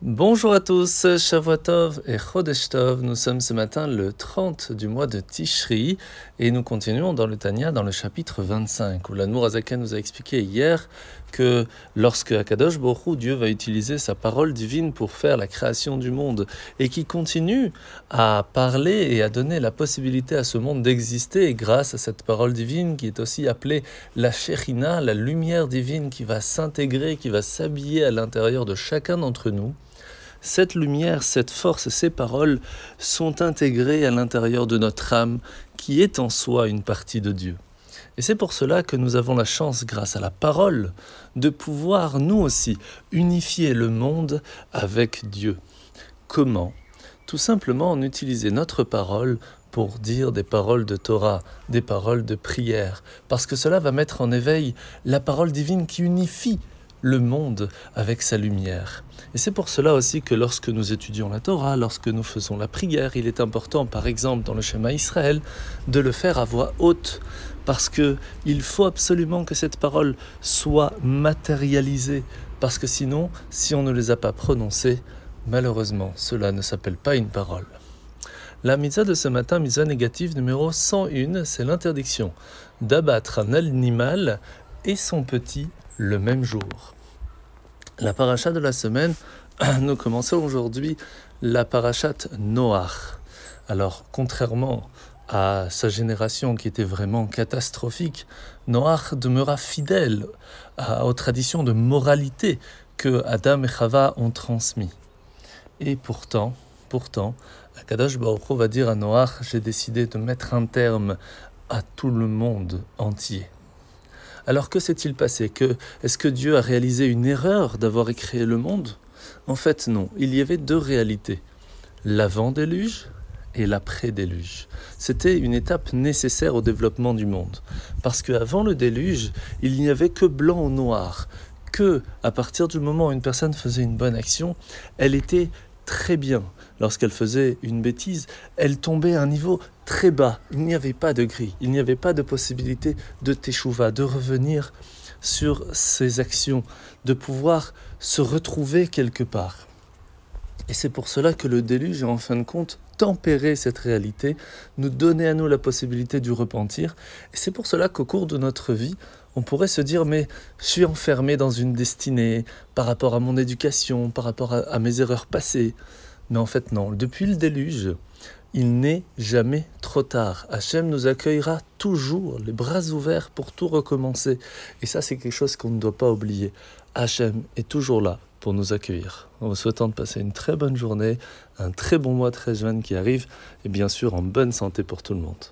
Bonjour à tous, Shavuotov et Chodesh Tov. Nous sommes ce matin le 30 du mois de Tishri et nous continuons dans le Tanya dans le chapitre 25 où l'Anmour Azaken nous a expliqué hier que lorsque Akadosh Borou, Dieu va utiliser sa parole divine pour faire la création du monde et qui continue à parler et à donner la possibilité à ce monde d'exister grâce à cette parole divine qui est aussi appelée la Shechina, la lumière divine qui va s'intégrer, qui va s'habiller à l'intérieur de chacun d'entre nous cette lumière, cette force, ces paroles sont intégrées à l'intérieur de notre âme qui est en soi une partie de Dieu. Et c'est pour cela que nous avons la chance, grâce à la parole, de pouvoir nous aussi unifier le monde avec Dieu. Comment? Tout simplement en utiliser notre parole pour dire des paroles de Torah, des paroles de prière, parce que cela va mettre en éveil la parole divine qui unifie le monde avec sa lumière. Et c'est pour cela aussi que lorsque nous étudions la Torah, lorsque nous faisons la prière, il est important, par exemple dans le schéma Israël, de le faire à voix haute, parce que il faut absolument que cette parole soit matérialisée, parce que sinon, si on ne les a pas prononcées, malheureusement, cela ne s'appelle pas une parole. La mitzvah de ce matin, mitzvah négative numéro 101, c'est l'interdiction d'abattre un animal et son petit le même jour. La paracha de la semaine, nous commençons aujourd'hui la parachat Noach. Alors, contrairement à sa génération qui était vraiment catastrophique, Noach demeura fidèle aux traditions de moralité que Adam et Chava ont transmis. Et pourtant, pourtant, Akadash Baruch va dire à Noach, j'ai décidé de mettre un terme à tout le monde entier. Alors que s'est-il passé que, Est-ce que Dieu a réalisé une erreur d'avoir créé le monde En fait, non. Il y avait deux réalités. L'avant-déluge et l'après-déluge. C'était une étape nécessaire au développement du monde. Parce qu'avant le déluge, il n'y avait que blanc ou noir. Que, à partir du moment où une personne faisait une bonne action, elle était très bien. Lorsqu'elle faisait une bêtise, elle tombait à un niveau très bas. Il n'y avait pas de gris, il n'y avait pas de possibilité de teshuva, de revenir sur ses actions, de pouvoir se retrouver quelque part. Et c'est pour cela que le déluge, en fin de compte, tempérer cette réalité, nous donner à nous la possibilité du repentir. Et c'est pour cela qu'au cours de notre vie, on pourrait se dire mais je suis enfermé dans une destinée par rapport à mon éducation, par rapport à, mes erreurs passées. Mais en fait non, depuis le déluge, il n'est jamais trop tard. Hachem nous accueillera toujours, les bras ouverts pour tout recommencer. Et ça, c'est quelque chose qu'on ne doit pas oublier. Hachem est toujours là nous accueillir. En vous souhaitant de passer une très bonne journée, un très bon mois très jeune qui arrive, et bien sûr en bonne santé pour tout le monde.